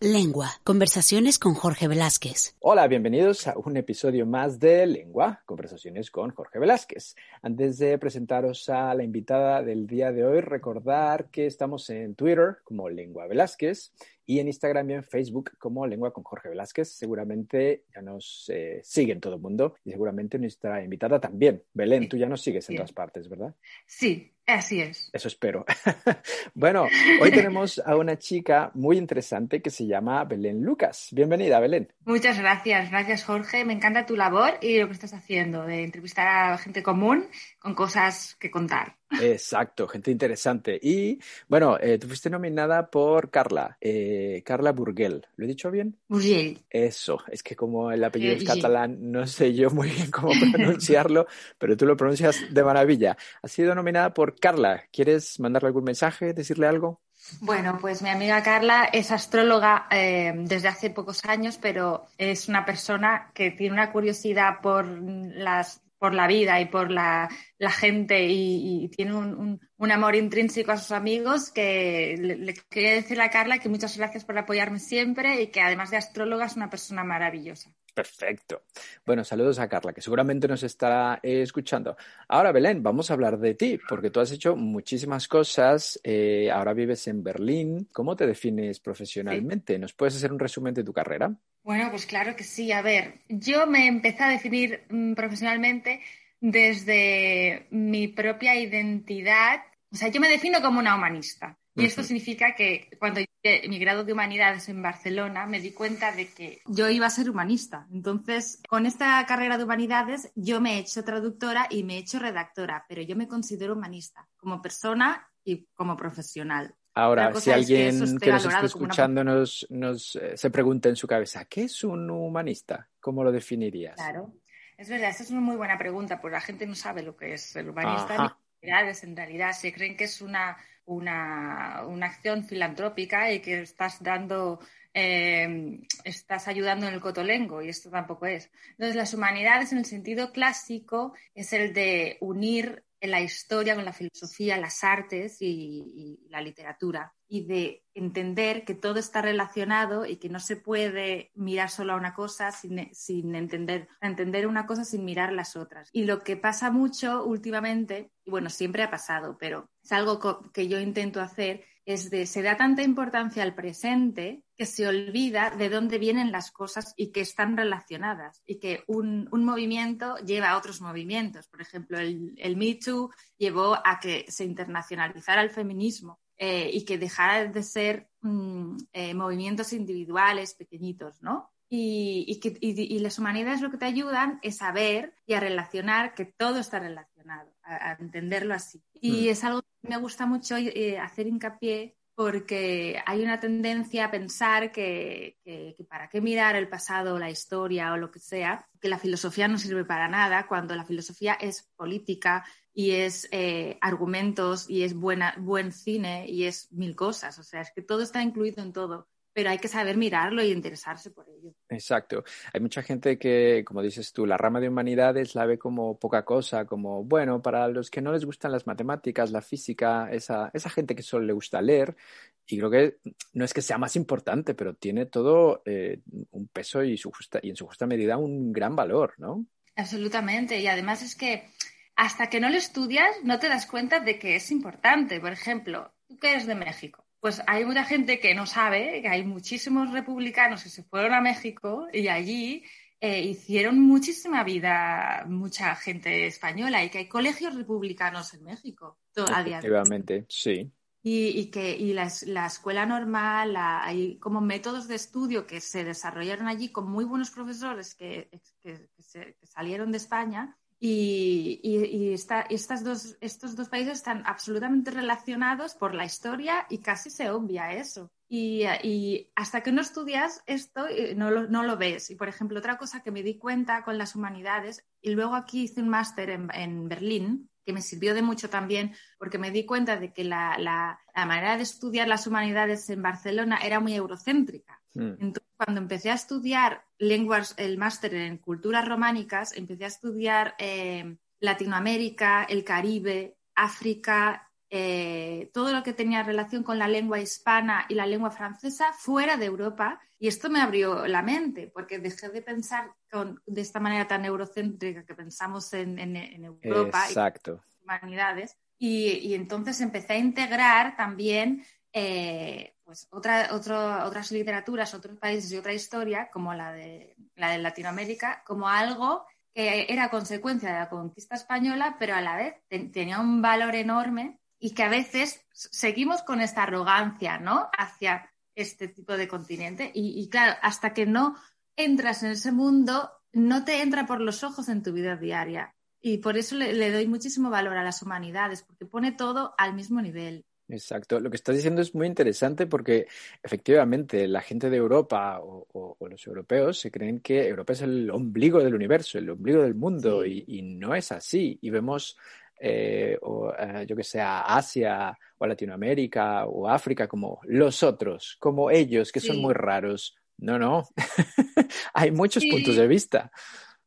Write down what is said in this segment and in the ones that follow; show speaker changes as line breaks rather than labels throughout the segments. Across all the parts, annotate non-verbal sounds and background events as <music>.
Lengua. Conversaciones con Jorge Velázquez.
Hola, bienvenidos a un episodio más de Lengua. Conversaciones con Jorge Velázquez. Antes de presentaros a la invitada del día de hoy, recordar que estamos en Twitter como Lengua Velázquez y en Instagram y en Facebook como Lengua con Jorge Velázquez. Seguramente ya nos eh, siguen todo el mundo y seguramente nuestra invitada también. Belén, tú ya nos sigues en todas partes, ¿verdad?
Sí, Así es.
Eso espero. <laughs> bueno, hoy tenemos a una chica muy interesante que se llama Belén Lucas. Bienvenida, Belén.
Muchas gracias, gracias Jorge. Me encanta tu labor y lo que estás haciendo de entrevistar a gente común con cosas que contar.
Exacto, gente interesante. Y bueno, eh, tú fuiste nominada por Carla, eh, Carla Burguel. ¿Lo he dicho bien?
Burguel.
Eso, es que como el apellido es catalán, no sé yo muy bien cómo pronunciarlo, <laughs> pero tú lo pronuncias de maravilla. Ha sido nominada por Carla. ¿Quieres mandarle algún mensaje, decirle algo?
Bueno, pues mi amiga Carla es astróloga eh, desde hace pocos años, pero es una persona que tiene una curiosidad por las por la vida y por la, gente y, tiene un, amor intrínseco a sus amigos que le, le, quería decirle a Carla que muchas gracias por apoyarme siempre y que además de astróloga es una persona maravillosa.
Perfecto. Bueno, saludos a Carla, que seguramente nos estará escuchando. Ahora, Belén, vamos a hablar de ti, porque tú has hecho muchísimas cosas. Eh, ahora vives en Berlín. ¿Cómo te defines profesionalmente? ¿Nos puedes hacer un resumen de tu carrera?
Bueno, pues claro que sí. A ver, yo me empecé a definir mm, profesionalmente desde mi propia identidad. O sea, yo me defino como una humanista. Y esto significa que cuando hice mi grado de humanidades en Barcelona me di cuenta de que yo iba a ser humanista. Entonces, con esta carrera de humanidades yo me he hecho traductora y me he hecho redactora, pero yo me considero humanista como persona y como profesional.
Ahora, si alguien que, nos está escuchando nos, eh, se pregunta en su cabeza, ¿qué es un humanista? ¿Cómo lo definirías?
Claro, es verdad, esta es una muy buena pregunta, porque la gente no sabe lo que es el humanista. En realidad, se creen que es una una, acción filantrópica y que estás dando, eh, estás ayudando en el cotolengo y esto tampoco es. Entonces, las humanidades en el sentido clásico es el de unir la historia con la filosofía, las artes y la literatura y de entender que todo está relacionado y que no se puede mirar solo a una cosa sin, sin, entender, entender una cosa sin mirar las otras. Y lo que pasa mucho últimamente, y bueno, siempre ha pasado, pero es algo que yo intento hacer, es de se da tanta importancia al presente que se olvida de dónde vienen las cosas y que están relacionadas y que un, un movimiento lleva a otros movimientos. Por ejemplo, el, el Me Too llevó a que se internacionalizara el feminismo eh, y que dejara de ser mm, eh, movimientos individuales pequeñitos, ¿no? Y, que, y, las humanidades lo que te ayudan es a ver y a relacionar que todo está relacionado, a, entenderlo así. Y mm. es algo que me gusta mucho eh, hacer hincapié porque hay una tendencia a pensar que, que, para qué mirar el pasado, la historia o lo que sea, que la filosofía no sirve para nada, cuando la filosofía es política, y es eh, argumentos y es buena, buen cine y es mil cosas. O sea, es que todo está incluido en todo, pero hay que saber mirarlo y interesarse por ello.
Exacto. Hay mucha gente que, como dices tú, la rama de humanidades la ve como poca cosa, como, bueno, para los que no les gustan las matemáticas, la física, esa, esa gente que solo le gusta leer, y creo que no es que sea más importante, pero tiene todo eh, un peso y, su justa, y en su justa medida un gran valor, ¿no?
Absolutamente. Y además es que hasta que no lo estudias no te das cuenta de que es importante. Por ejemplo, tú que eres de México, pues hay mucha gente que no sabe que hay muchísimos republicanos que se fueron a México y allí eh, hicieron muchísima vida mucha gente española y que hay colegios republicanos en México
todavía. Efectivamente, sí.
Y, que y la, escuela normal, hay como métodos de estudio que se desarrollaron allí con muy buenos profesores que, que salieron de España y, estas dos, estos dos países están absolutamente relacionados por la historia y casi se obvia eso. Y, hasta que no estudias esto, eh, no lo, no lo, ves. Y, por ejemplo, otra cosa que me di cuenta con las humanidades, y luego aquí hice un máster en, en Berlín, que me sirvió de mucho también, porque me di cuenta de que la, la manera de estudiar las humanidades en Barcelona era muy eurocéntrica. Mm. Entonces, cuando empecé a estudiar lenguas, el máster en culturas románicas, empecé a estudiar eh, Latinoamérica, el Caribe, África eh, todo lo que tenía relación con la lengua hispana y la lengua francesa fuera de Europa. Y esto me abrió la mente, porque dejé de pensar de esta manera tan eurocéntrica que pensamos en, Europa
Exacto.
y humanidades. Y, entonces empecé a integrar también eh, pues otra, otras literaturas, otros países y otra historia, como la de, la de Latinoamérica, como algo que era consecuencia de la conquista española, pero a la vez tenía un valor enorme y que a veces seguimos con esta arrogancia, ¿no? Hacia este tipo de continente. Y, claro, hasta que no entras en ese mundo, no te entra por los ojos en tu vida diaria. Y por eso le, doy muchísimo valor a las humanidades, porque pone todo al mismo nivel.
Exacto. Lo que estás diciendo es muy interesante porque efectivamente la gente de Europa o, los europeos se creen que Europa es el ombligo del universo, el ombligo del mundo y, y, no es así. Y vemos eh, o eh, yo que sé, Asia o Latinoamérica o África como los otros, como ellos, que son muy raros. No, no, <laughs> hay muchos puntos de vista.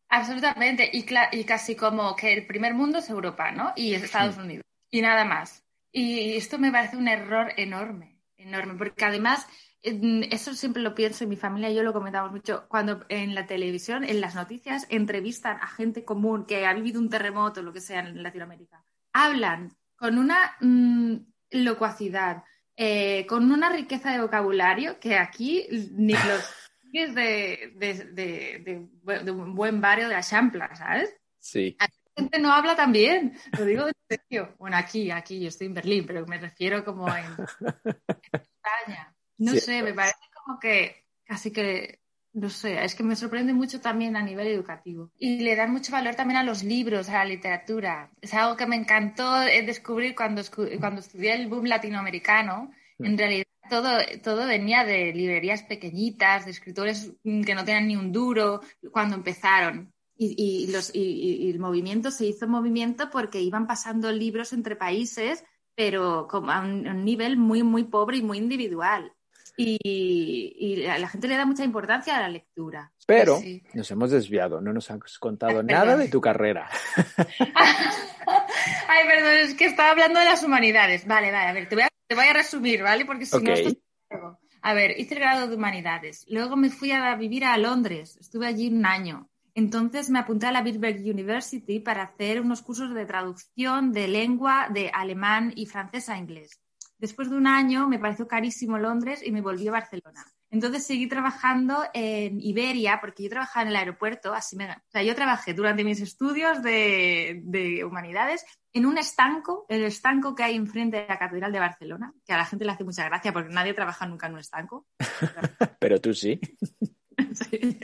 Absolutamente, y, y, casi como que el primer mundo es Europa, ¿no? Y es Estados. Unidos, y nada más. Y esto me parece un error enorme, enorme, porque además eso siempre lo pienso en mi familia, yo lo comentamos mucho, cuando en la televisión, en las noticias, entrevistan a gente común que ha vivido un terremoto, lo que sea en Latinoamérica, hablan con una mm, locuacidad, eh, con una riqueza de vocabulario que aquí ni <laughs> los de, de, de, un buen barrio de Achampla, ¿sabes?
Sí.
la gente no habla tan bien, lo digo en serio. Bueno, aquí, aquí, yo estoy en Berlín, pero me refiero como en España. No sé, me parece como que casi que, no sé, es que me sorprende mucho también a nivel educativo. Y le dan mucho valor también a los libros, a la literatura. Es algo que me encantó eh, descubrir cuando, cuando estudié el boom latinoamericano. Mm. En realidad todo, todo venía de librerías pequeñitas, de escritores que no tenían ni un duro cuando empezaron. Y, los, y, el movimiento se hizo movimiento porque iban pasando libros entre países, pero como a un nivel muy, muy pobre y muy individual y, a la gente le da mucha importancia a la lectura.
Pero nos hemos desviado, no nos has contado nada de tu carrera. <laughs>
Ay, perdón, es que estaba hablando de las humanidades. Vale, vale, a ver, te voy a, te voy a resumir, ¿vale? Porque si no... A ver, hice el grado de humanidades. Luego me fui a vivir a Londres. Estuve allí un año. Entonces me apunté a la Birkbeck University para hacer unos cursos de traducción de lengua de alemán y francés a inglés. Después de un año me pareció carísimo Londres y me volví a Barcelona. Entonces seguí trabajando en Iberia, porque yo trabajaba en el aeropuerto, así me... O sea, yo trabajé durante mis estudios de, humanidades en un estanco, el estanco que hay enfrente de la Catedral de Barcelona, que a la gente le hace mucha gracia porque nadie trabaja nunca en un estanco. <laughs>
Pero tú sí. <laughs>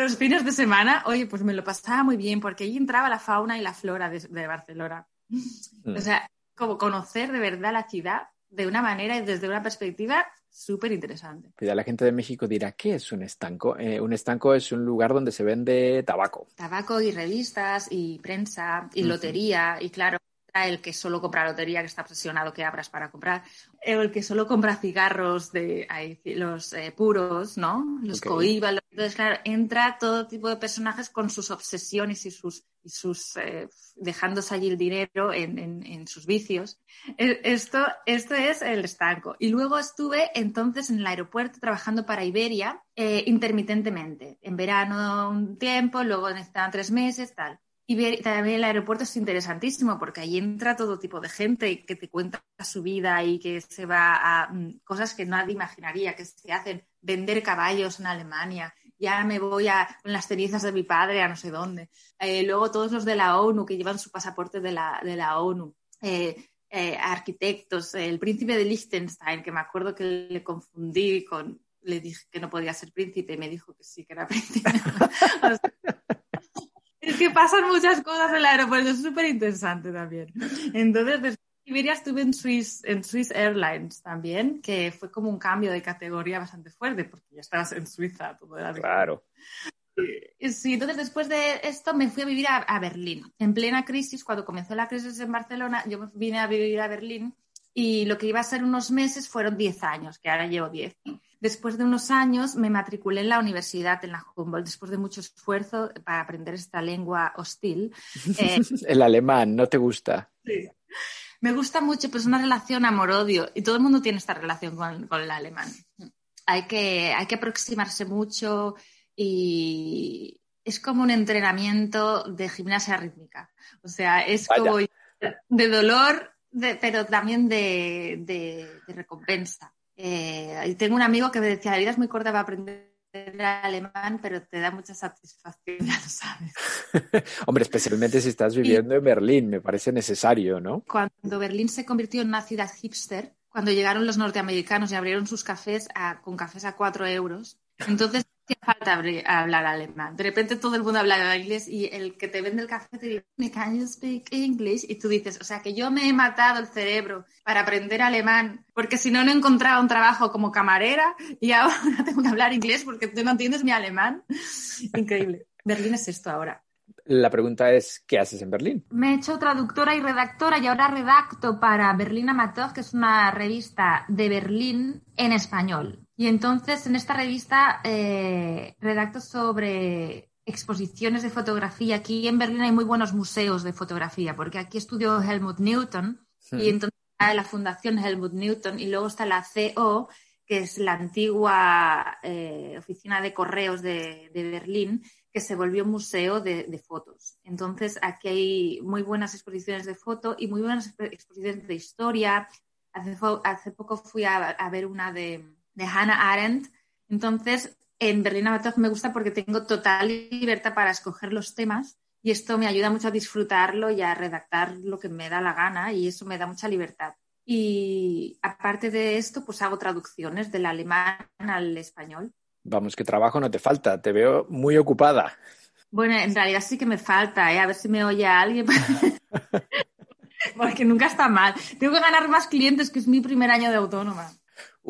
Los fines de semana, oye, pues me lo pasaba muy bien porque allí entraba la fauna y la flora de, Barcelona. Mm. O sea, como conocer de verdad la ciudad de una manera y desde una perspectiva súper interesante.
Pues la gente de México dirá, ¿qué es un estanco? Eh, un estanco es un lugar donde se vende tabaco.
Tabaco y revistas y prensa y lotería y claro, el que solo compra lotería, que está obsesionado que abras para comprar, el que solo compra cigarros de los eh, puros, ¿no? Los okay. Entonces, claro, entra todo tipo de personajes con sus obsesiones y sus, y sus eh, dejándose allí el dinero en, sus vicios. E, esto, esto es el estanco. Y luego estuve entonces en el aeropuerto trabajando para Iberia eh, intermitentemente. En verano un tiempo, luego necesitaban tres meses, tal. Y también el aeropuerto es interesantísimo porque ahí entra todo tipo de gente que te cuenta su vida y que se va a mm, cosas que nadie imaginaría, que se hacen vender caballos en Alemania. Ya me voy a con las cenizas de mi padre a no sé dónde. Eh, luego todos los de la ONU que llevan su pasaporte de la, de la ONU. Eh, eh, arquitectos, el príncipe de Liechtenstein, que me acuerdo que le confundí con, le dije que no podía ser príncipe y me dijo que sí, que era príncipe. <laughs> Es que pasan muchas cosas en el aeropuerto, es súper interesante también. Entonces, después de Iberia estuve en Swiss, en Swiss Airlines también, que fue como un cambio de categoría bastante fuerte, porque ya estabas en Suiza, todo era
Claro.
Sí, entonces después de esto me fui a vivir a, Berlín. En plena crisis, cuando comenzó la crisis en Barcelona, yo me vine a vivir a Berlín y lo que iba a ser unos meses fueron 10 años, que ahora llevo 10. Después de unos años me matriculé en la universidad, en la Humboldt, después de mucho esfuerzo para aprender esta lengua hostil.
Eh, <laughs> el alemán, ¿no te gusta?
Sí. Me gusta mucho, pero es una relación amor-odio y todo el mundo tiene esta relación con, con el alemán. Hay que, hay que aproximarse mucho y es como un entrenamiento de gimnasia rítmica. O sea, es como de dolor, pero también de, recompensa. Eh, tengo un amigo que me decía, la vida es muy corta para aprender alemán, pero te da mucha satisfacción, <laughs> ya lo sabes. <laughs>
Hombre, especialmente si estás viviendo en Berlín, me parece necesario, ¿no?
Cuando Berlín se convirtió en una ciudad hipster, cuando llegaron los norteamericanos y abrieron sus cafés con cafés a cuatro euros, entonces falta hablar alemán. De repente todo el mundo habla inglés y el que te vende el café te dice, ¿Can you speak English? Y tú dices, o sea, que yo me he matado el cerebro para aprender alemán, porque si no, no encontraba un trabajo como camarera y <laughs> ahora tengo que hablar inglés porque tú no entiendes mi alemán. <laughs> Increíble. Berlín es esto ahora.
La pregunta es, ¿qué haces en Berlín?
Me he hecho traductora y redactora y ahora redacto para Berlín Amateur, que es una revista de Berlín en español. Y entonces en esta revista eh, redacto sobre exposiciones de fotografía. Aquí en Berlín hay muy buenos museos de fotografía, porque aquí estudió Helmut Newton y entonces está la Fundación Helmut Newton y luego está la CO, que es la antigua eh, oficina de correos de, Berlín, que se volvió museo de, fotos. Entonces aquí hay muy buenas exposiciones de foto y muy buenas exposiciones de historia. Hace, poco fui a ver una de de Hannah Arendt. Entonces, en Berlín Amateur me gusta porque tengo total libertad para escoger los temas y esto me ayuda mucho a disfrutarlo y a redactar lo que me da la gana y eso me da mucha libertad. Y aparte de esto, pues hago traducciones del alemán al español.
Vamos, que trabajo no te falta, te veo muy ocupada.
Bueno, en realidad sí que me falta, ¿eh? a ver si me oye alguien. <laughs> Porque nunca está mal. Tengo que ganar más clientes, que es mi primer año de autónoma.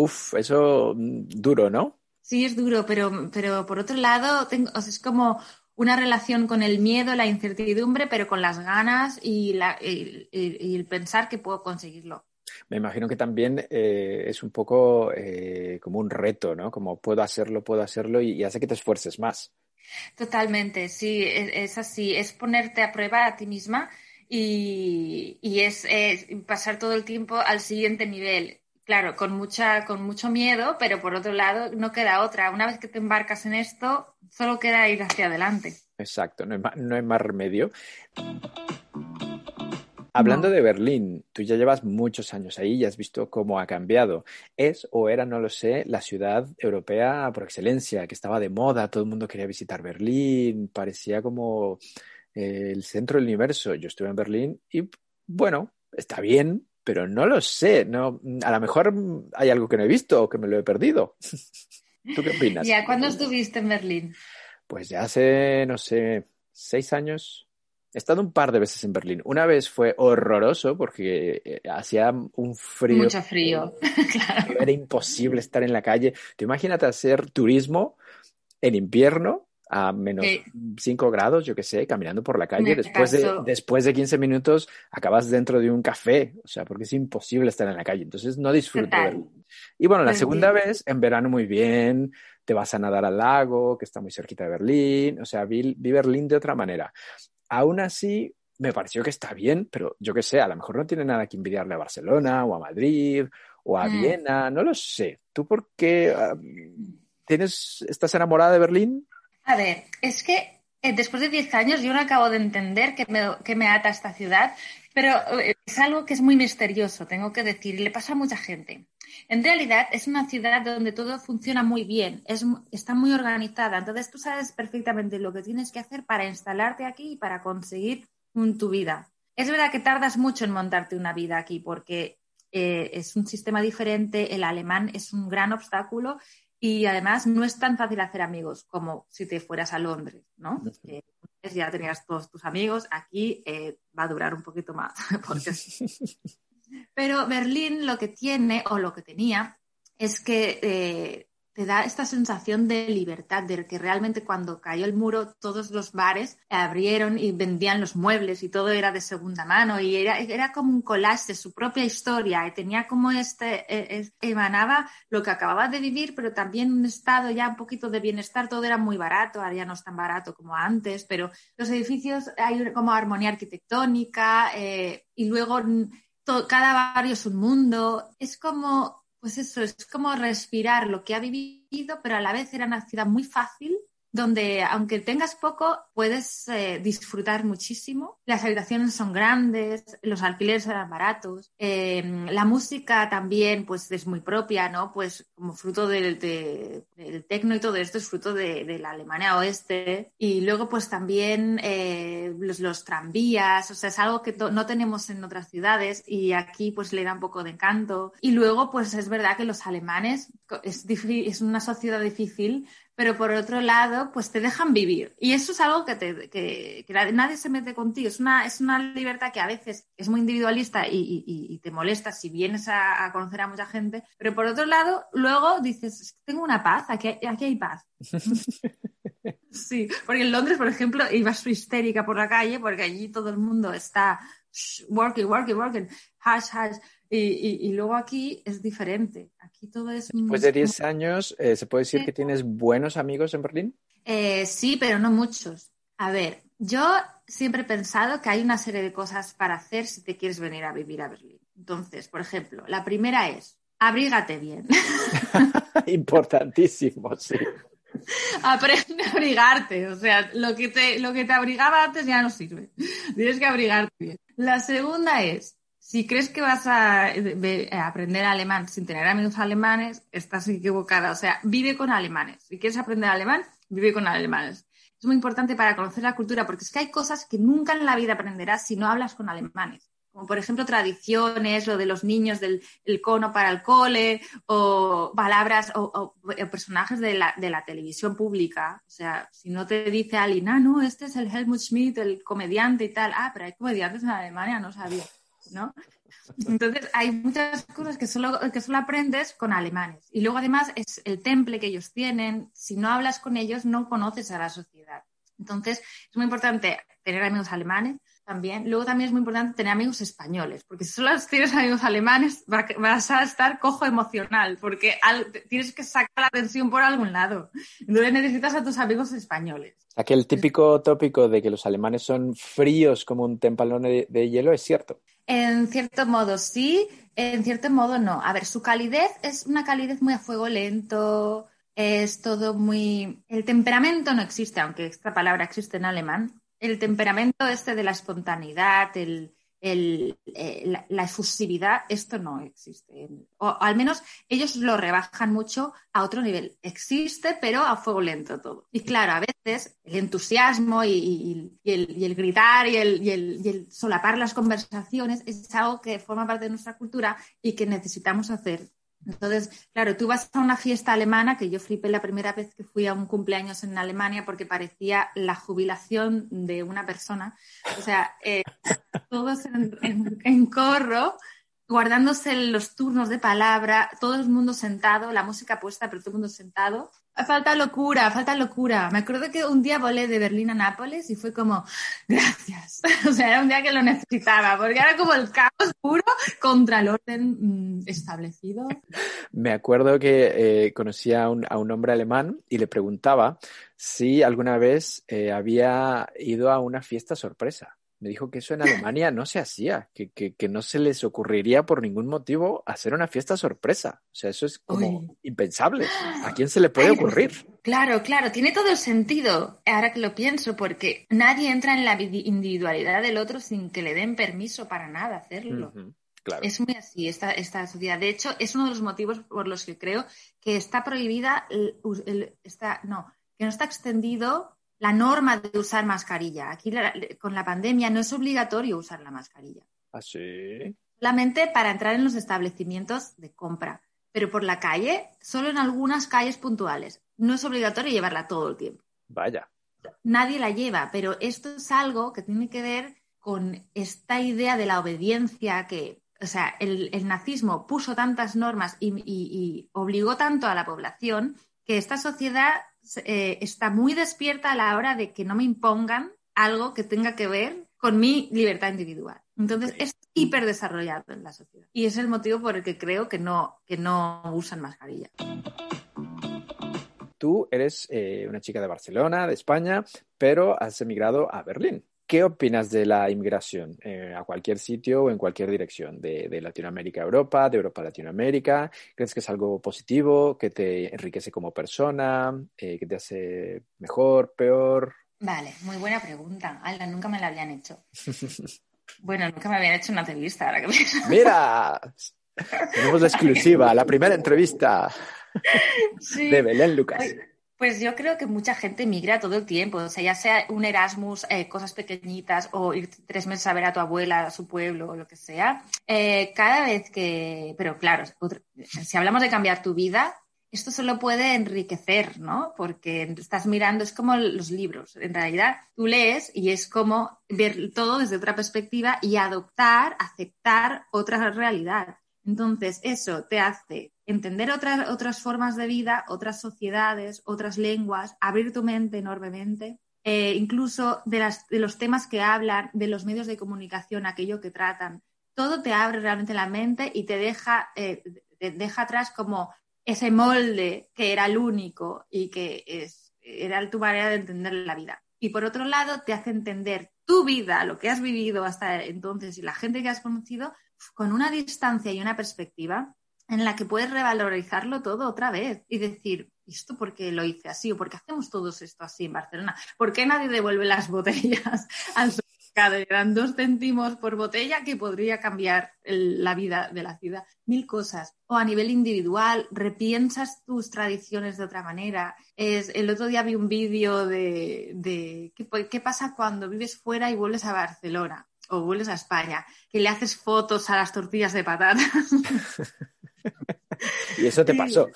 Uf, eso mm, duro, ¿no?
Sí, es duro, pero, pero por otro lado, tengo, es como una relación con el miedo, la incertidumbre, pero con las ganas y, la, el pensar que puedo conseguirlo.
Me imagino que también eh, es un poco eh, como un reto, ¿no? Como puedo hacerlo, puedo hacerlo y, hace que te esfuerces más.
Totalmente, sí, es, así, es ponerte a prueba a ti misma y, y es, pasar todo el tiempo al siguiente nivel. Claro, con, mucha, con mucho miedo, pero por otro lado no queda otra. Una vez que te embarcas en esto, solo queda ir hacia adelante.
Exacto, no hay más, no hay más remedio. Hablando de Berlín, tú ya llevas muchos años ahí y has visto cómo ha cambiado. Es o era, no lo sé, la ciudad europea por excelencia, que estaba de moda, todo el mundo quería visitar Berlín, parecía como eh, el centro del universo. Yo estuve en Berlín y bueno, está bien, pero no lo sé. No, a lo mejor hay algo que no he visto o que me lo he perdido. <laughs> ¿Tú qué opinas?
¿Ya cuándo estuviste en Berlín?
Pues ya hace, no sé, seis años. He estado un par de veces en Berlín. Una vez fue horroroso porque eh, hacía un frío.
Mucho frío, <laughs> claro.
Era imposible estar en la calle. Te imagínate hacer turismo en invierno a menos 5 grados, yo qué sé, caminando por la calle. Después de, después de 15 minutos acabas dentro de un café, o sea, porque es imposible estar en la calle. Entonces no disfruto. Y bueno, la segunda vez, en verano muy bien, te vas a nadar al lago, que está muy cerquita de Berlín, o sea, vi, Berlín de otra manera. Aún así, me pareció que está bien, pero yo qué sé, a lo mejor no tiene nada que envidiarle a Barcelona o a Madrid o a mm. Viena, no lo sé. ¿Tú por qué ah, tienes, estás enamorada de Berlín?
A ver, es que eh, después de 10 años yo no acabo de entender qué me, me ata esta ciudad, pero eh, es algo que es muy misterioso, tengo que decir, y le pasa a mucha gente. En realidad es una ciudad donde todo funciona muy bien, es, está muy organizada, entonces tú sabes perfectamente lo que tienes que hacer para instalarte aquí y para conseguir tu vida. Es verdad que tardas mucho en montarte una vida aquí porque eh, es un sistema diferente, el alemán es un gran obstáculo y además no es tan fácil hacer amigos como si te fueras a Londres, ¿no? Eh, ya tenías todos tus amigos, aquí eh, va a durar un poquito más. <laughs> <laughs> Pero Berlín lo que tiene o lo que tenía es que eh, te da esta sensación de libertad, de que realmente cuando cayó el muro todos los bares abrieron y vendían los muebles y todo era de segunda mano y era, era como un collage de su propia historia y tenía como este, e, emanaba lo que acababa de vivir, pero también un estado ya un poquito de bienestar, todo era muy barato, ahora ya no es tan barato como antes, pero los edificios hay como armonía arquitectónica eh, y luego cada barrio es un mundo, es como, pues eso, es como respirar lo que ha vivido, pero a la vez era una ciudad muy fácil donde aunque tengas poco, puedes eh, disfrutar muchísimo. Las habitaciones son grandes, los alquileres eran baratos, em, la música también pues es muy propia, ¿no? Pues como fruto del, tecno y todo esto es fruto de, la Alemania oeste. Y luego pues también eh, los, tranvías, o sea, es algo que no tenemos en otras ciudades y aquí pues le da un poco de encanto. Y luego pues es verdad que los alemanes es, es una sociedad difícil pero por otro lado, pues te dejan vivir. Y eso es algo que, te, que, nadie se mete contigo. Es una, es una libertad que a veces es muy individualista y, te molesta si vienes a, conocer a mucha gente, pero por otro lado, luego dices, tengo una paz, aquí, aquí hay paz. <laughs> sí, porque en Londres, por ejemplo, ibas histérica por la calle porque allí todo el mundo está working, working, working, hash, hash. Y, luego aquí es diferente. Aquí todo es.
Después de 10 años, eh, ¿se puede decir que tienes buenos amigos en Berlín?
Eh, sí, pero no muchos. A ver, yo siempre he pensado que hay una serie de cosas para hacer si te quieres venir a vivir a Berlín. Entonces, por ejemplo, la primera es abrígate bien. <laughs>
Importantísimo, sí.
Aprende a abrigarte. O sea, lo que, te, lo que te abrigaba antes ya no sirve. Tienes que abrigarte bien. La segunda es si crees que vas a, aprender alemán sin tener amigos alemanes, estás equivocada. O sea, vive con alemanes. Si quieres aprender alemán, vive con alemanes. Es muy importante para conocer la cultura porque es que hay cosas que nunca en la vida aprenderás si no hablas con alemanes. Como por ejemplo tradiciones, lo de los niños del cono para el cole, o palabras o, personajes de la, de la, televisión pública. O sea, si no te dice alguien, ah, no, este es el Helmut Schmidt, el comediante y tal. Ah, pero hay comediantes en Alemania, no sabía. ¿no? Entonces, hay muchas cosas que solo, que solo aprendes con alemanes. Y luego, además, es el temple que ellos tienen. Si no hablas con ellos, no conoces a la sociedad. Entonces, es muy importante tener amigos alemanes también. Luego también es muy importante tener amigos españoles, porque si solo tienes amigos alemanes vas a estar cojo emocional, porque tienes que sacar la atención por algún lado. Entonces necesitas a tus amigos españoles.
Aquel típico tópico de que los alemanes son fríos como un tempalón de hielo es cierto.
En cierto modo sí, en cierto modo no. A ver, su calidez es una calidez muy a fuego lento, es todo muy... El temperamento no existe, aunque esta palabra existe en alemán. El temperamento este de la espontaneidad, el, el, eh, la, efusividad, esto no existe. O al menos ellos lo rebajan mucho a otro nivel. Existe, pero a fuego lento todo. Y claro, a veces el entusiasmo y, el, gritar y el, solapar las conversaciones es algo que forma parte de nuestra cultura y que necesitamos hacer entonces, claro, tú vas a una fiesta alemana, que yo flipé la primera vez que fui a un cumpleaños en Alemania porque parecía la jubilación de una persona. O sea, eh, <laughs> todos en, corro, guardándose los turnos de palabra, todo el mundo sentado, la música puesta, pero todo el mundo sentado. Falta locura, falta locura. Me acuerdo que un día volé de Berlín a Nápoles y fue como, <laughs> gracias. <laughs> O sea, era un día que lo necesitaba, porque era como el caos puro contra el orden mm, establecido.
Me acuerdo que eh, conocí a un, a un, hombre alemán y le preguntaba si alguna vez eh, había ido a una fiesta sorpresa me dijo que eso en Alemania no se hacía, que, que, no se les ocurriría por ningún motivo hacer una fiesta sorpresa. O sea, eso es como impensable. ¿A quién se le puede ocurrir?
Claro, claro, tiene todo el sentido, ahora que lo pienso, porque nadie entra en la individualidad del otro sin que le den permiso para nada hacerlo. claro. Es muy así esta, esta sociedad. De hecho, es uno de los motivos por los que creo que está prohibida, el, no, que no está extendido la norma de usar mascarilla. Aquí con la pandemia no es obligatorio usar la mascarilla.
¿Ah, sí?
Solamente para entrar en los establecimientos de compra. Pero por la calle, solo en algunas calles puntuales. No es obligatorio llevarla todo el tiempo.
Vaya.
Nadie la lleva, pero esto es algo que tiene que ver con esta idea de la obediencia que, o sea, el, nazismo puso tantas normas y obligó tanto a la población que esta sociedad eh, está muy despierta a la hora de que no me impongan algo que tenga que ver con mi libertad individual. Entonces, es hiper desarrollado en la sociedad. Y es el motivo por el que creo que no, que no usan mascarilla.
Tú eres eh, una chica de Barcelona, de España, pero has emigrado a Berlín. ¿Qué opinas de la inmigración eh, a cualquier sitio o en cualquier dirección? De, Latinoamérica a Europa, de Europa a Latinoamérica. ¿Crees que es algo positivo, que te enriquece como persona, eh, que te hace mejor, peor?
Vale, muy buena pregunta. Alda, nunca me la habían hecho. <laughs> bueno, nunca me habían hecho una entrevista. Ahora que <laughs>
¡Mira! Tenemos la exclusiva, la primera entrevista de Belén Lucas.
Pues yo creo que mucha gente migra todo el tiempo, o sea, ya sea un Erasmus, eh, cosas pequeñitas, o ir tres meses a ver a tu abuela, a su pueblo, o lo que sea. Eh, cada vez que, pero claro, si hablamos de cambiar tu vida, esto solo puede enriquecer, ¿no? Porque estás mirando, es como los libros. En realidad, tú lees y es como ver todo desde otra perspectiva y adoptar, aceptar otra realidad. Entonces, eso te hace entender otras, otras formas de vida, otras sociedades, otras lenguas, abrir tu mente enormemente, eh, incluso de, las, de los temas que hablan, de los medios de comunicación, aquello que tratan. Todo te abre realmente la mente y te deja, eh, deja atrás como ese molde que era el único y que es, era tu manera de entender la vida. Y por otro lado, te hace entender tu vida, lo que has vivido hasta entonces y la gente que has conocido con una distancia y una perspectiva en la que puedes revalorizarlo todo otra vez y decir, ¿esto por qué lo hice así? ¿O por qué hacemos todos esto así en Barcelona? ¿Por qué nadie devuelve las <laughs> botellas al supermercado? Eran dos céntimos por botella que podría cambiar la vida de la ciudad. Mil cosas. O a nivel individual, repiensas tus tradiciones de otra manera. Es, el otro día vi un vídeo de, de ¿qué, pasa cuando vives fuera y vuelves a Barcelona o vuelves a España, que le haces fotos a las tortillas de patatas. <laughs>
y eso te pasó.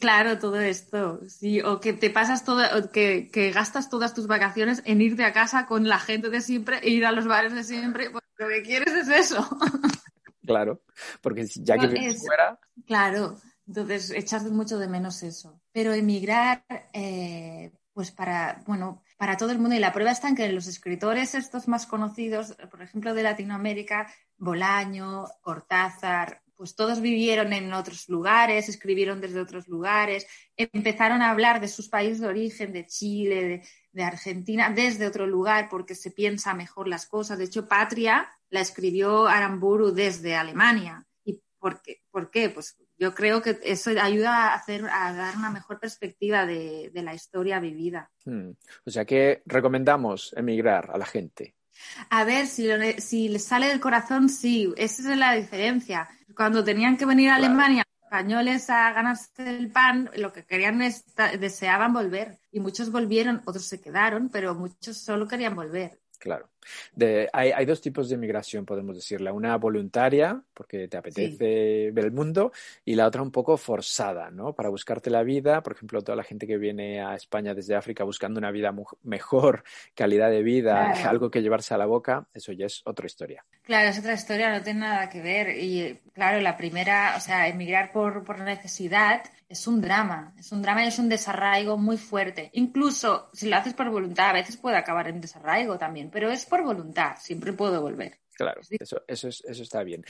Claro, todo esto. Sí, o que te pasas todo, que, que, gastas todas tus vacaciones en irte a casa con la gente de siempre e ir a los bares de siempre, porque lo que quieres es eso.
Claro, porque ya que vives fuera.
Claro, entonces echas mucho de menos eso. Pero emigrar, eh, pues para, bueno, para todo el mundo, y la prueba está en que los escritores estos más conocidos, por ejemplo, de Latinoamérica, Bolaño, Cortázar, pues todos vivieron en otros lugares, escribieron desde otros lugares, empezaron a hablar de sus países de origen, de Chile, de, Argentina, desde otro lugar porque se piensa mejor las cosas. De hecho, Patria la escribió Aramburu desde Alemania. ¿Y por qué? ¿Por qué? Pues yo creo que eso ayuda a, hacer, a dar una mejor perspectiva de, la historia vivida.
Hmm. O sea que recomendamos emigrar a la gente.
A ver, si, si les sale del corazón, sí, esa es la diferencia cuando tenían que venir a Alemania españoles a ganarse el pan, lo que querían es, deseaban volver. Y muchos volvieron, otros se quedaron, pero muchos solo querían volver.
Claro. Hay, dos tipos de migración, podemos decirla. Una voluntaria, porque te apetece ver el mundo, y la otra un poco forzada, ¿no? Para buscarte la vida. Por ejemplo, toda la gente que viene a España desde África buscando una vida mejor, <laughs> calidad de vida, algo que llevarse a la boca, eso ya es otra historia.
Claro, es otra historia, no tiene nada que ver. Y claro, la primera, o sea, emigrar por, por necesidad es un drama, es un drama y es un desarraigo muy fuerte. Incluso si lo haces por voluntad, a veces puede acabar en desarraigo también, pero es por voluntad, siempre puedo volver.
Claro, eso, eso, eso está bien.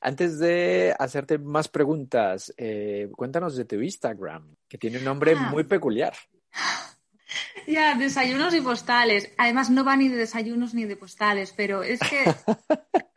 Antes de hacerte más preguntas, eh, cuéntanos de tu Instagram, que tiene un nombre ah. muy peculiar. <laughs>
Ya, desayunos y postales. Además, no va ni de desayunos ni de postales, pero es que <laughs>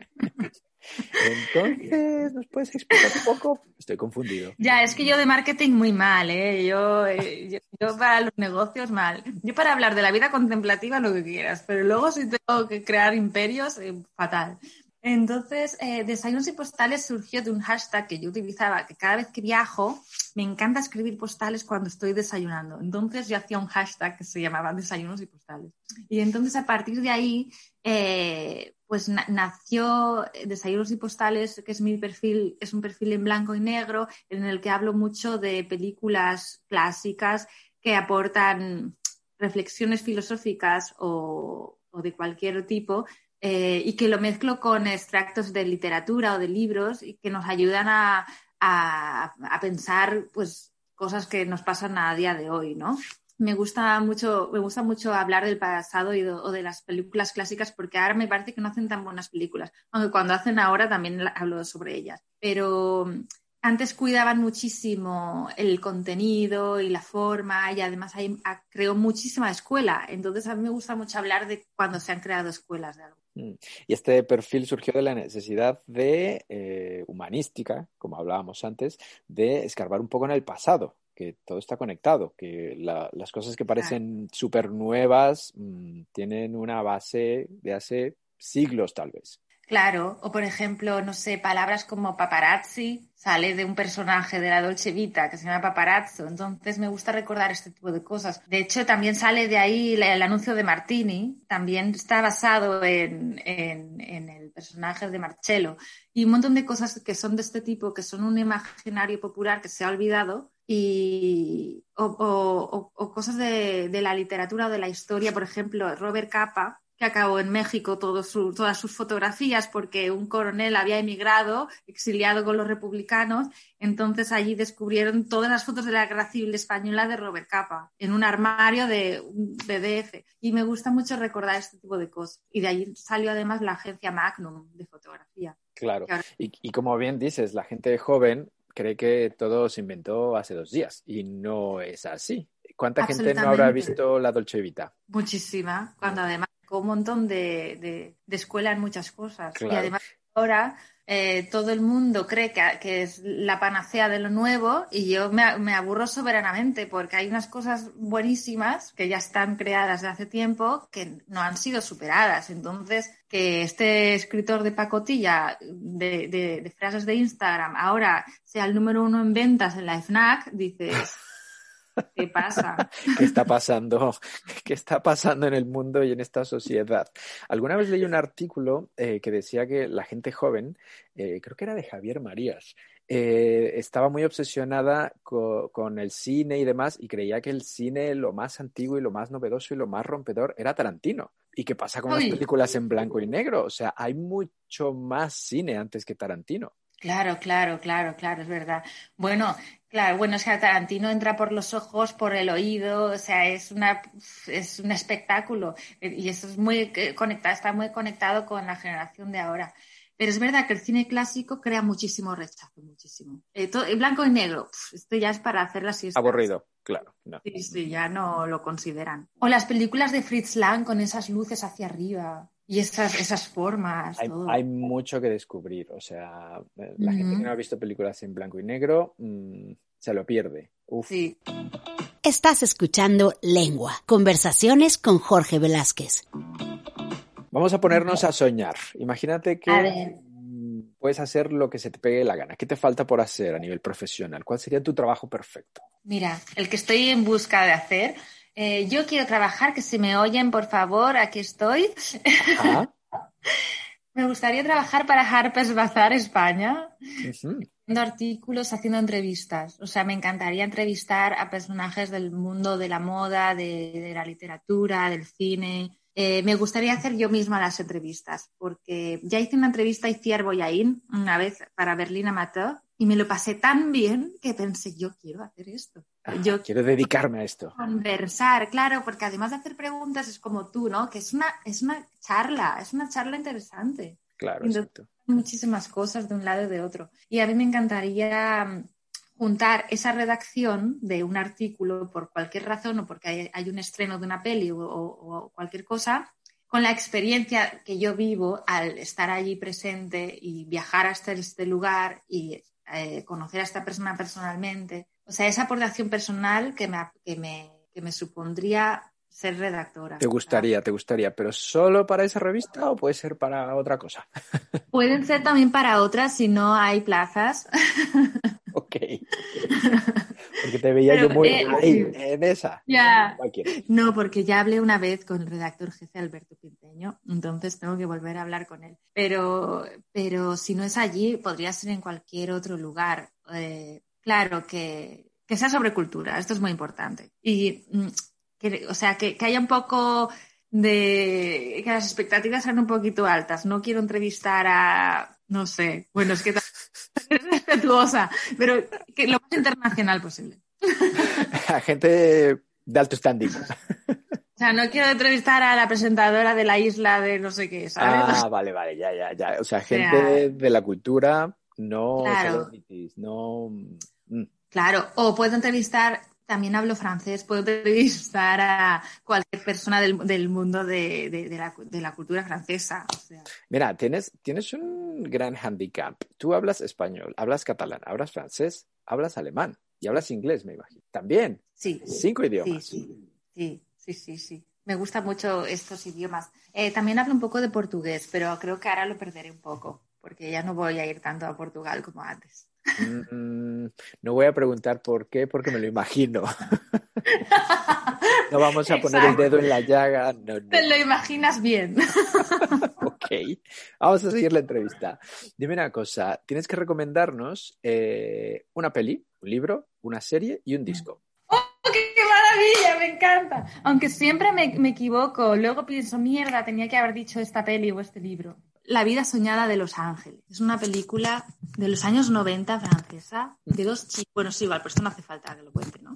Entonces, ¿nos puedes explicar un poco? Estoy confundido.
Ya, es que yo de marketing muy mal, ¿eh? Yo, eh, yo, para los negocios mal. Yo para hablar de la vida contemplativa lo que quieras, pero luego si tengo que crear imperios, eh, fatal. Entonces, eh, Desayunos y Postales surgió de un hashtag que yo utilizaba, que cada vez que viajo me encanta escribir postales cuando estoy desayunando. Entonces yo hacía un hashtag que se llamaba Desayunos y Postales. Y entonces a partir de ahí, eh, pues nació Desayunos y Postales, que es mi perfil, es un perfil en blanco y negro, en el que hablo mucho de películas clásicas que aportan reflexiones filosóficas o, de cualquier tipo eh, y que lo mezclo con extractos de literatura o de libros y que nos ayudan a, a, pensar pues, cosas que nos pasan a día de hoy, ¿no? Me gusta mucho, me gusta mucho hablar del pasado y o de las películas clásicas porque ahora me parece que no hacen tan buenas películas, aunque cuando hacen ahora también hablo sobre ellas. Pero antes cuidaban muchísimo el contenido y la forma y además hay, creó muchísima escuela. Entonces a mí me gusta mucho hablar de cuando se han creado escuelas de algo.
Mm. Y este perfil surgió de la necesidad de eh, humanística, como hablábamos antes, de escarbar un poco en el pasado, que todo está conectado, que las cosas que parecen súper nuevas mm, tienen una base de hace siglos tal vez.
Claro, o por ejemplo, no sé, palabras como paparazzi, sale de un personaje de la Dolce Vita que se llama paparazzo, entonces me gusta recordar este tipo de cosas. De hecho, también sale de ahí el, anuncio de Martini, también está basado en, el personaje de Marcello, y un montón de cosas que son de este tipo, que son un imaginario popular que se ha olvidado, y, o, cosas de, de, la literatura o de la historia, por ejemplo, Robert Capa, que acabó en México todas sus fotografías porque un coronel había emigrado, exiliado con los republicanos, entonces allí descubrieron todas las fotos de la Guerra Civil Española de Robert Capa en un armario de, de DF. Y me gusta mucho recordar este tipo de cosas. Y de allí salió además la agencia Magnum de fotografía.
Claro. Y, y como bien dices, la gente joven cree que todo se inventó hace dos días y no es así. ¿Cuánta gente no habrá visto la Dolce Vita?
Muchísima, cuando además un montón de, escuela en muchas cosas. Y además ahora eh, todo el mundo cree que, es la panacea de lo nuevo y yo me, aburro soberanamente porque hay unas cosas buenísimas que ya están creadas de hace tiempo que no han sido superadas. Entonces, que este escritor de pacotilla de, de frases de Instagram ahora sea el número uno en ventas en la FNAC, dices... ¿Qué pasa? <laughs>
¿Qué está pasando? <laughs> ¿Qué está pasando en el mundo y en esta sociedad? Alguna vez leí un artículo eh, que decía que la gente joven, eh, creo que era de Javier Marías, eh, estaba muy obsesionada con el cine y demás y creía que el cine, lo más antiguo y lo más novedoso y lo más rompedor era Tarantino. ¿Y qué pasa con las películas en blanco y negro? O sea, hay mucho más cine antes que Tarantino.
Claro, claro, claro, claro, es verdad. Bueno, Claro, bueno, es que Tarantino entra por los ojos, por el oído, o sea, es una es un espectáculo y eso es muy conectado, está muy conectado con la generación de ahora. Pero es verdad que el cine clásico crea muchísimo rechazo, muchísimo. Eh, blanco y negro, esto ya es para hacer la siesta.
Aburrido, claro.
Sí, sí, ya no lo consideran. O las películas de Fritz Lang con esas luces hacia arriba. Y esas, esas formas.
Hay, mucho que descubrir. O sea, la gente que no ha visto películas en blanco y negro mm, se lo pierde.
Sí.
Estás escuchando Lengua, conversaciones con Jorge Velázquez.
Vamos a ponernos a soñar. Imagínate que mm, puedes hacer lo que se te pegue la gana. ¿Qué te falta por hacer a nivel profesional? ¿Cuál sería tu trabajo perfecto?
Mira, el que estoy en busca de hacer eh, yo quiero trabajar, que si me oyen, por favor, aquí estoy. <laughs> me gustaría trabajar para Harper's Bazaar España, haciendo artículos, haciendo entrevistas. O sea, me encantaría entrevistar a personajes del mundo de la moda, de, la literatura, del cine. Eh, me gustaría hacer yo misma las entrevistas, porque ya hice una entrevista a Iciar Boyain una vez para Berlín Amateur y me lo pasé tan bien que pensé, yo quiero hacer esto.
Ah, yo quiero dedicarme a esto.
Conversar, claro, porque además de hacer preguntas es como tú, ¿no? Que es una, es una charla, es una charla interesante.
Claro, exacto.
Muchísimas cosas de un lado y de otro. Y a mí me encantaría mm, juntar esa redacción de un artículo por cualquier razón o porque hay, un estreno de una peli o, cualquier cosa, con la experiencia que yo vivo al estar allí presente y viajar hasta este lugar y eh, conocer a esta persona personalmente. O sea, esa aportación personal que me, que me, que me supondría ser redactora.
Te gustaría, te gustaría, pero solo para esa revista o puede ser para otra cosa? <laughs>
Pueden ser también para otras si no hay plazas. <laughs>
Ok. Porque te veía yo muy eh, ahí, en esa.
Ya. No, porque ya hablé una vez con el redactor jefe Alberto Pinteño, entonces tengo que volver a hablar con él. Pero, pero si no es allí, podría ser en cualquier otro lugar. Eh, claro, que, que sea sobre cultura, esto es muy importante. Y, mm, que, o sea, que, que haya un poco de que las expectativas sean un poquito altas. No quiero entrevistar a, no sé, bueno, es que <laughs> es respetuosa, pero que lo más internacional posible. <laughs>
A gente de alto standing.
O sea, no quiero entrevistar a la presentadora de la isla de no sé qué, ¿sabes?
Ah, vale, vale, ya, ya, ya. O sea, gente de la cultura no
Claro.
celebrities, no... mm.
Claro, o puedo entrevistar, también hablo francés, puedo entrevistar a cualquier persona del, del mundo de, de- de la, de la cultura francesa. o sea,
Mira, tienes, tienes un gran handicap. Tú hablas español, hablas catalán, hablas francés, hablas alemán y hablas inglés, me imagino. También,
sí,
cinco idiomas.
sí, sí, sí, sí, sí. Me gustan mucho estos idiomas. Eh, también hablo un poco de portugués, pero creo que ahora lo perderé un poco, porque ya no voy a ir tanto a Portugal como antes.
Mm, no voy a preguntar por qué, porque me lo imagino. <laughs> No vamos a poner el dedo en la llaga. No, no.
Te lo imaginas bien. <laughs>
Ok, vamos a seguir la entrevista. Dime una cosa, tienes que recomendarnos eh, una peli, un libro, una serie y un disco.
¡Qué maravilla! Me encanta. Aunque siempre me, me equivoco, luego pienso, mierda, tenía que haber dicho esta peli o este libro. La vida soñada de Los Ángeles. Es una película de los años 90 francesa, de dos chicos. Bueno, sí, igual, por esto no hace falta que lo cuente, ¿no?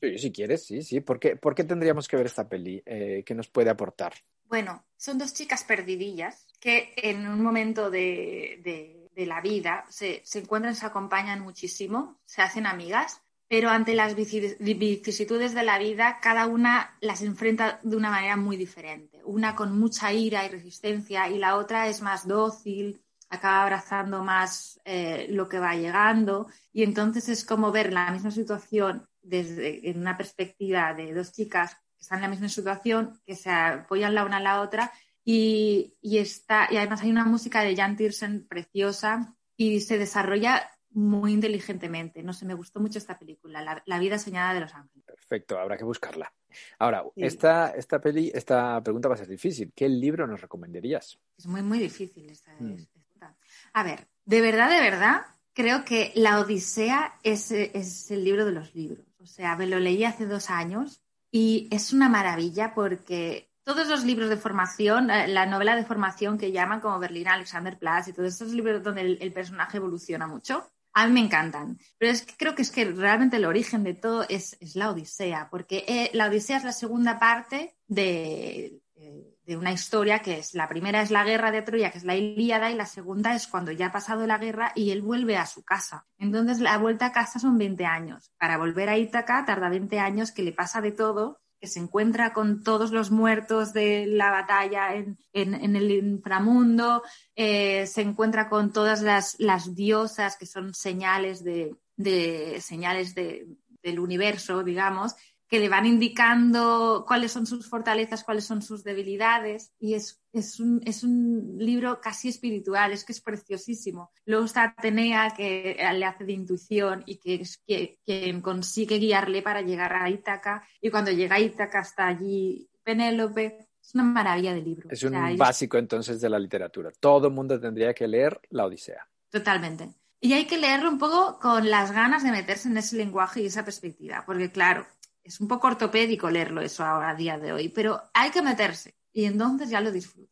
Sí, si quieres, sí, sí. ¿Por qué, por qué tendríamos que ver esta peli? Eh, ¿Qué nos puede aportar?
Bueno, son dos chicas perdidillas que en un momento de, de- de la vida se, se encuentran, se acompañan muchísimo, se hacen amigas, pero ante las vici- vicisitudes de la vida, cada una las enfrenta de una manera muy diferente. Una con mucha ira y resistencia y la otra es más dócil, acaba abrazando más eh, lo que va llegando y entonces es como ver la misma situación desde en una perspectiva de dos chicas que están en la misma situación, que se apoyan la una a la otra y, y está, y además hay una música de Jan Tiersen preciosa y se desarrolla muy inteligentemente. No sé, me gustó mucho esta película, La, La vida soñada de los ángeles.
Perfecto, habrá que buscarla. Ahora,
Sí.
esta, esta peli, esta pregunta va a ser difícil. ¿Qué libro nos recomendarías?
Es muy, muy difícil esta.
Mm.
esta. A ver, de verdad, de verdad, creo que La Odisea es, es el libro de los libros. O sea, me lo leí hace dos años y es una maravilla porque todos los libros de formación, eh, la novela de formación que llaman como Berlín Alexanderplatz y todos estos libros donde el, el personaje evoluciona mucho, a mí me encantan. Pero es que creo que es que realmente el origen de todo es, la Odisea, porque eh, la Odisea es la segunda parte de, eh, de una historia que es, la primera es la guerra de Troya, que es la Ilíada, y la segunda es cuando ya ha pasado la guerra y él vuelve a su casa. Entonces la vuelta a casa son 20 años. Para volver a Ítaca tarda 20 años, que le pasa de todo, que se encuentra con todos los muertos de la batalla en, en- el inframundo, eh, se encuentra con todas las, las diosas que son señales de, de- señales de- del universo, digamos, que le van indicando cuáles son sus fortalezas, cuáles son sus debilidades, y es, es, un, es un libro casi espiritual, es que es preciosísimo. Luego está Atenea, que le hace de intuición y que es que- quien consigue guiarle para llegar a Ítaca, y cuando llega a Ítaca está allí Penélope. Es una maravilla de libro.
Es
O
un
sea, es-
básico entonces de la literatura. Todo el mundo tendría que leer La Odisea.
Totalmente. Y hay que leerlo un poco con las ganas de meterse en ese lenguaje y esa perspectiva, porque claro, es un poco ortopédico leerlo eso ahora a día de hoy, pero hay que meterse y entonces ya lo disfruto.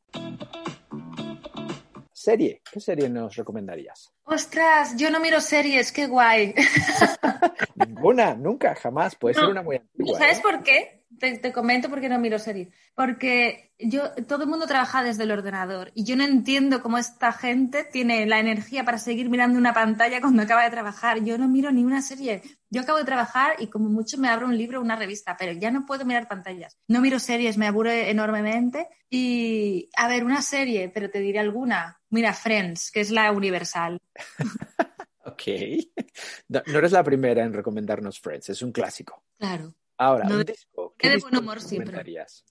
Serie, ¿qué serie nos recomendarías?
Ostras, yo no miro series, qué guay. <laughs>
Ninguna, nunca, jamás. Puede ser una muy antigua.
¿Sabes
¿eh?
por qué? Te, te comento por qué no miro series. Porque yo, todo el mundo trabaja desde el ordenador y yo no entiendo cómo esta gente tiene la energía para seguir mirando una pantalla cuando acaba de trabajar. Yo no miro ni una serie. Yo acabo de trabajar y como mucho me abro un libro o una revista, pero ya no puedo mirar pantallas. No miro series, me aburre enormemente. Y, a ver, una serie, pero te diré alguna. Mira, Friends, que es la universal. <laughs>
Ok. No, no eres la primera en recomendarnos Friends, es un clásico.
Claro.
Ahora,
No
un disco.
de
disco
buen humor siempre.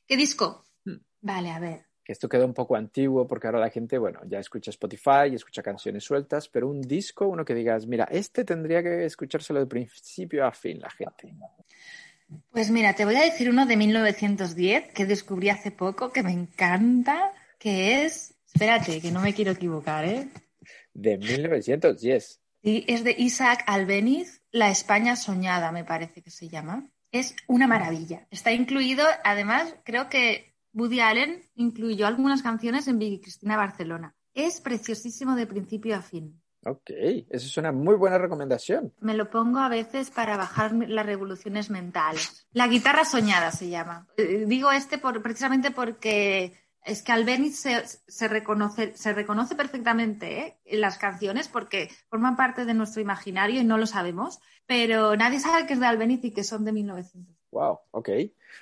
¿Qué disco?
Hmm.
Vale, a ver.
Que esto queda un poco antiguo porque ahora la gente, bueno, ya escucha Spotify, escucha canciones sueltas, pero un disco, uno que digas, mira, este tendría que escuchárselo de principio a fin la gente.
Pues mira, te voy a decir uno de 1910 que descubrí hace poco que me encanta, que es, espérate, que no me quiero equivocar, ¿eh?
De 1910.
Sí, es de Isaac Albeniz, La España soñada, me parece que se llama. Es una maravilla. Está incluido, además, creo que Woody Allen incluyó algunas canciones en Vicky Cristina Barcelona. Es preciosísimo de principio a fin.
Ok, eso es una muy buena recomendación.
Me lo pongo a veces para bajar las revoluciones mentales. La guitarra soñada se llama. Eh, digo este por, precisamente porque es que Albeniz se, se, reconoce, se reconoce perfectamente ¿eh? en las canciones porque forman parte de nuestro imaginario y no lo sabemos, pero nadie sabe que es de Albeniz y que son de 1900.
Wow, ok.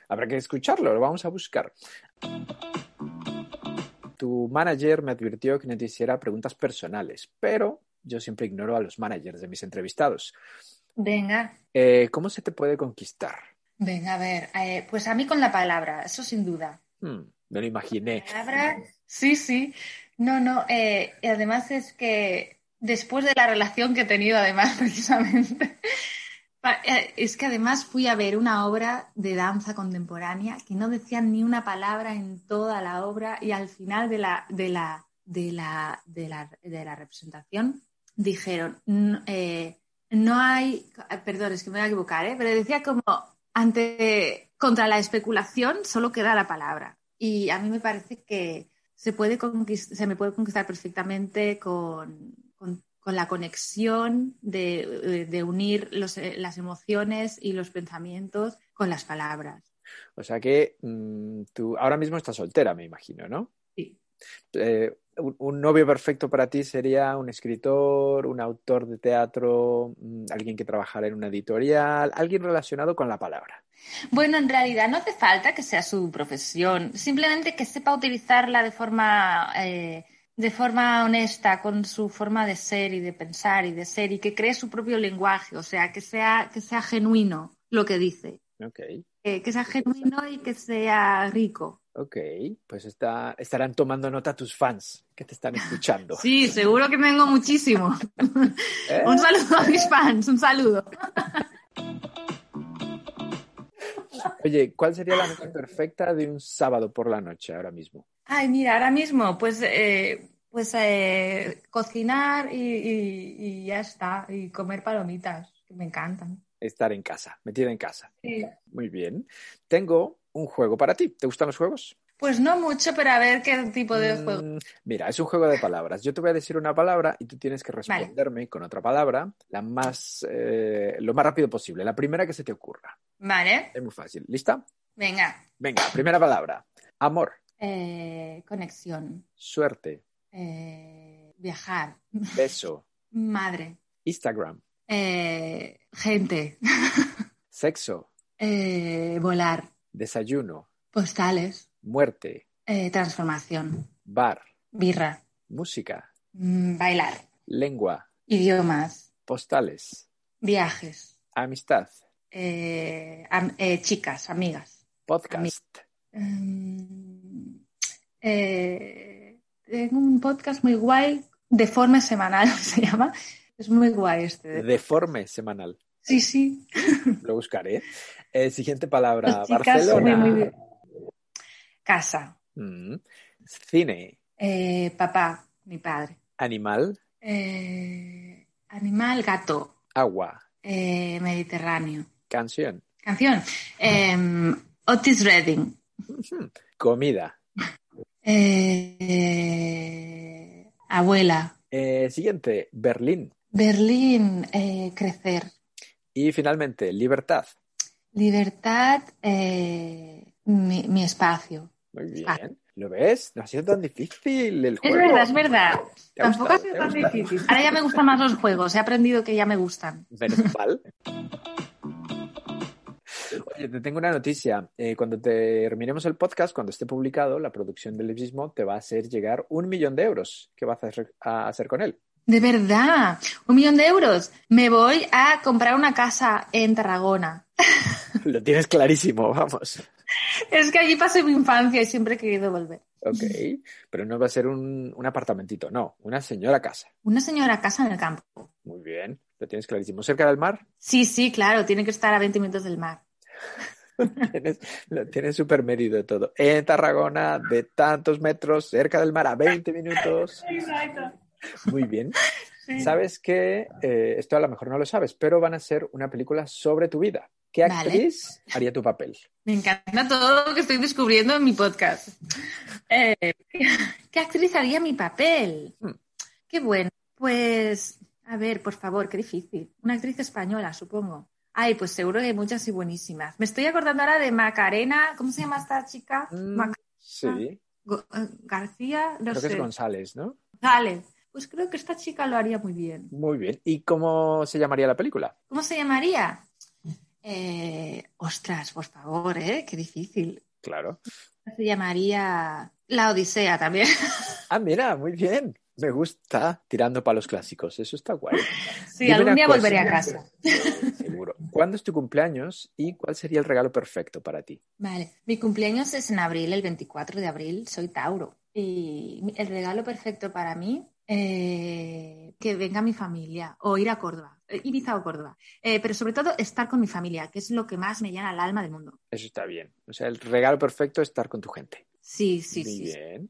Habrá que escucharlo, lo vamos a buscar. Tu manager me advirtió que no te hiciera preguntas personales, pero yo siempre ignoro a los managers de mis entrevistados.
Venga.
Eh, ¿Cómo se te puede conquistar?
Venga, a ver, eh, pues a mí con la palabra, eso sin duda.
Hmm, me lo imaginé.
Sí, sí. No, no, eh, además es que después de la relación que he tenido, además, <laughs> precisamente, eh, es que además fui a ver una obra de danza contemporánea que no decían ni una palabra en toda la obra y al final de la, de la, de la, de la, de la representación dijeron, eh, no hay, perdón, es que me voy a equivocar, ¿eh? pero decía como, ante, contra la especulación solo queda la palabra. Y a mí me parece que se, puede se me puede conquistar perfectamente con, con, la conexión de, de unir los, las emociones y los pensamientos con las palabras.
O sea que mmm, tú ahora mismo estás soltera, me imagino, ¿no?
Sí.
Eh, un, novio perfecto para ti sería un escritor, un autor de teatro, mm, alguien que trabajara en una editorial, alguien relacionado con la palabra.
Bueno, en realidad no hace falta que sea su profesión, simplemente que sepa utilizarla de forma, eh, de forma honesta, con su forma de ser y de pensar y de ser, y que cree su propio lenguaje, o sea, que sea, que sea genuino lo que dice.
Okay.
Eh, que sea genuino y que sea rico.
Ok, pues está, estarán tomando nota tus fans que te están escuchando. <laughs>
Sí, seguro que tengo muchísimo. <laughs> ¿Eh? Un saludo a mis fans, un saludo. <laughs>
Oye, ¿cuál sería la noche perfecta de un sábado por la noche ahora mismo?
Ay, mira, ahora mismo, pues, eh, pues eh, cocinar y, y, y, ya está, y comer palomitas, que me encantan.
Estar en casa, metida en casa.
Sí.
Muy bien. Tengo un juego para ti. ¿Te gustan los juegos?
Pues no mucho, pero a ver qué tipo de juego.
Mm, mira, es un juego de palabras. Yo te voy a decir una palabra y tú tienes que responderme vale. con otra palabra, la más, eh, lo más rápido posible, la primera que se te ocurra.
Vale.
Es muy fácil. ¿Lista?
Venga.
Venga, primera palabra. Amor.
Eh, conexión.
Suerte.
Eh, viajar.
Beso. <laughs>
Madre.
Instagram.
Eh, gente. <laughs>
Sexo.
volar.
Desayuno.
Postales.
Muerte.
Eh, transformación.
Bar.
Birra.
Música.
Mm, bailar.
Lengua.
Idiomas.
Postales.
Viajes.
Amistad.
Eh, am eh, chicas, amigas.
Podcast.
Ami tengo un podcast muy guay, Deforme Semanal <laughs> se llama. Es muy guay este.
Deforme Semanal.
Sí, sí.
Lo buscaré. Eh, siguiente palabra. Barcelona.
Muy, muy Casa.
Mm. Cine.
Eh, papá, mi padre.
Animal.
Eh, animal, gato.
Agua.
Eh, Mediterráneo.
Canción.
Canción. Otis Redding.
Comida.
abuela.
siguiente. Berlín.
Berlín, crecer.
Y finalmente, libertad.
Libertad, mi, mi, espacio.
Muy bien. Ah. ¿Lo ves? No ha sido tan difícil el juego.
Es verdad, es verdad. Tampoco ha sido tan difícil. Ahora ya me gustan más los juegos. He aprendido que ya me gustan.
Menos <laughs> mal. Oye, te tengo una noticia. Eh, cuando terminemos el podcast, cuando esté publicado, la producción del mismo te va a hacer llegar un millón de euros. ¿Qué vas a hacer, a hacer con él?
De verdad, un millón de euros. Me voy a comprar una casa en Tarragona. <laughs>
Lo tienes clarísimo, vamos.
Es que allí pasé mi infancia y siempre he querido volver.
Ok, pero no va a ser un, un, apartamentito, no, una señora casa.
Una señora casa en el campo.
Muy bien, lo tienes clarísimo. ¿Cerca del mar?
Sí, sí, claro, tiene que estar a 20 minutos del mar. <laughs>
lo tienes súper medido todo. En Tarragona, de tantos metros, cerca del mar, a 20 minutos.
Exacto.
Muy bien. <laughs> Sí. Sabes que, eh, esto a lo mejor no lo sabes, pero van a ser una película sobre tu vida. ¿Qué actriz vale. haría tu papel?
Me encanta todo lo que estoy descubriendo en mi podcast. Eh, ¿Qué actriz haría mi papel?
Hmm.
Qué bueno. Pues, a ver, por favor, qué difícil. Una actriz española, supongo. Ay, pues seguro que hay muchas y buenísimas. Me estoy acordando ahora de Macarena. ¿Cómo se llama esta chica?
Mm, sí.
eh, García, no
Creo
sé.
que es González, ¿no?
González. Pues creo que esta chica lo haría muy bien.
Muy bien. ¿Y cómo se llamaría la película?
¿Cómo se llamaría? Eh, ostras, por favor, ¿eh? Qué difícil.
Claro.
Se llamaría La Odisea también. <laughs>
Ah, mira, muy bien. Me gusta tirando para los clásicos. Eso está guay.
Sí,
Dime
algún día
cosa.
volveré a casa. <laughs>
Seguro. ¿Cuándo es tu cumpleaños y cuál sería el regalo perfecto para ti?
Vale, mi cumpleaños es en abril, el 24 de abril, soy Tauro. Y el regalo perfecto para mí, eh, que venga mi familia o ir a Córdoba, eh, Ibiza o Córdoba. Eh, pero sobre todo estar con mi familia, que es lo que más me llena el alma del mundo.
Eso está bien. O sea, el regalo perfecto es estar con tu gente.
Sí, sí,
Muy
sí. sí.
bien.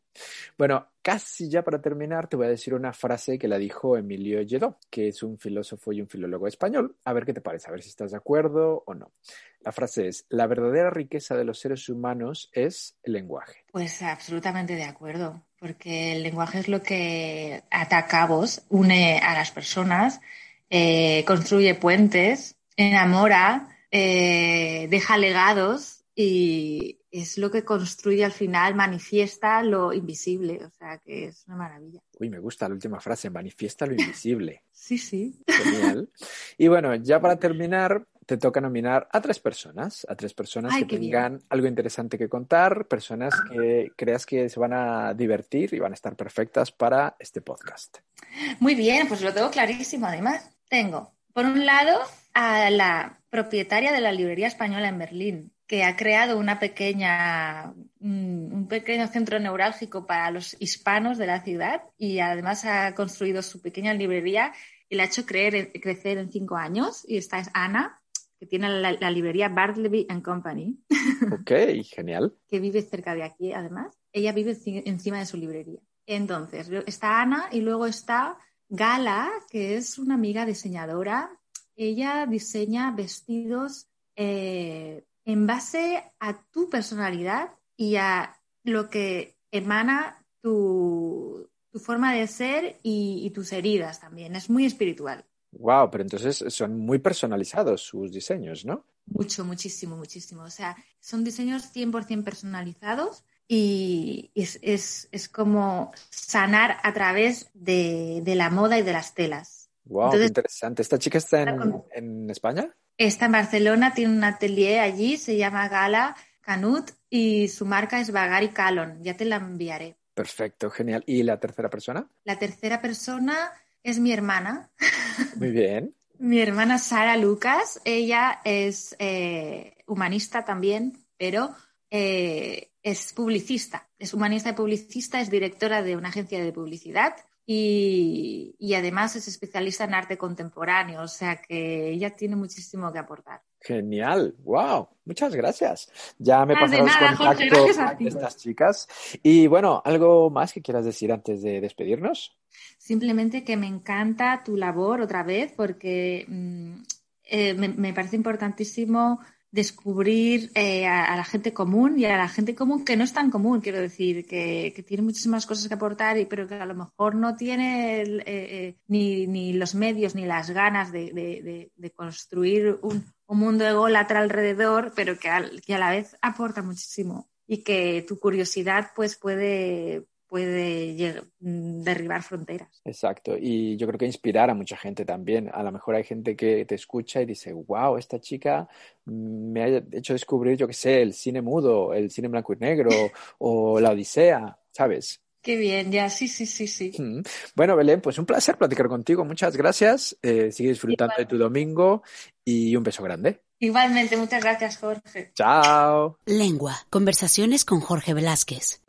Bueno, casi ya para terminar, te voy a decir una frase que la dijo Emilio Lledó, que es un filósofo y un filólogo español. A ver qué te parece, a ver si estás de acuerdo o no. La frase es, la verdadera riqueza de los seres humanos es el lenguaje.
Pues absolutamente de acuerdo, porque el lenguaje es lo que ata cabos, une a las personas, eh, construye puentes, enamora, eh, deja legados y es lo que construye al final, manifiesta lo invisible, o sea que es una maravilla.
Uy, me gusta la última frase, manifiesta lo <laughs> invisible.
Sí, sí.
Genial. Y bueno, ya para terminar, te toca nominar a tres personas, a tres personas
Ay,
que
bien.
tengan algo interesante que contar, personas que creas que se van a divertir y van a estar perfectas para este podcast.
Muy bien, pues lo tengo clarísimo. Además, tengo, por un lado, a la propietaria de la librería española en Berlín, que ha creado una pequeña, un un pequeño centro neurálgico para los hispanos de la ciudad y además ha construido su pequeña librería y la ha hecho creer- crecer en cinco años. Y esta es Ana, que tiene la, la librería Bartleby and Company, <laughs>
Ok, genial.
que vive cerca de aquí, además. Ella vive ci- encima de su librería. Entonces, está Ana y luego está Gala, que es una amiga diseñadora. Ella diseña vestidos eh, en base a tu personalidad y a lo que emana tu, tu forma de ser y, y tus heridas también. Es muy espiritual.
Wow, pero entonces son muy personalizados sus diseños, ¿no?
Mucho, muchísimo, muchísimo. O sea, son diseños 100% personalizados y es, es, es como sanar a través de, de la moda y de las telas.
Wow,
Entonces-
qué interesante. ¿Esta chica está en,
con-
en España?
Está en Barcelona, tiene un atelier allí, se llama Gala Canut y su marca es Bagari Calon. Ya te la enviaré.
Perfecto, genial. ¿Y la tercera persona?
La tercera persona es mi hermana,
Muy bien.
Mi hermana Sara Lucas, ella es eh, humanista también, pero eh, es publicista, es humanista y publicista, es directora de una agencia de publicidad y, y además es especialista en arte contemporáneo, o sea que ella tiene muchísimo que aportar.
Genial, wow, muchas gracias. Ya me
de
pasarás
nada,
contacto
a ti.
estas chicas. Y bueno, ¿algo más que quieras decir antes de despedirnos?
Simplemente que me encanta tu labor otra vez porque mm, eh, me, me parece importantísimo descubrir eh, a, la gente común y a la gente común que no es tan común, quiero decir, que, que tiene muchísimas cosas que aportar, y, pero que a lo mejor no tiene eh, eh, ni, ni los medios ni las ganas de, de- de- de construir un, un mundo ególatra alrededor, pero que, al- que a la vez aporta muchísimo y que tu curiosidad pues puede, puede mm, derribar fronteras.
Exacto, y yo creo que inspirar a mucha gente también. A lo mejor hay gente que te escucha y dice, wow, esta chica me ha hecho descubrir, yo qué sé, el cine mudo, el cine blanco y negro <laughs> o la Odisea, ¿sabes?
Qué bien, ya, sí, sí, sí, sí.
Bueno, Belén, pues un placer platicar contigo. Muchas gracias. Eh, sigue disfrutando de tu domingo y un beso grande.
Igualmente, muchas gracias, Jorge.
Chao.
Lengua. Conversaciones con Jorge Velázquez.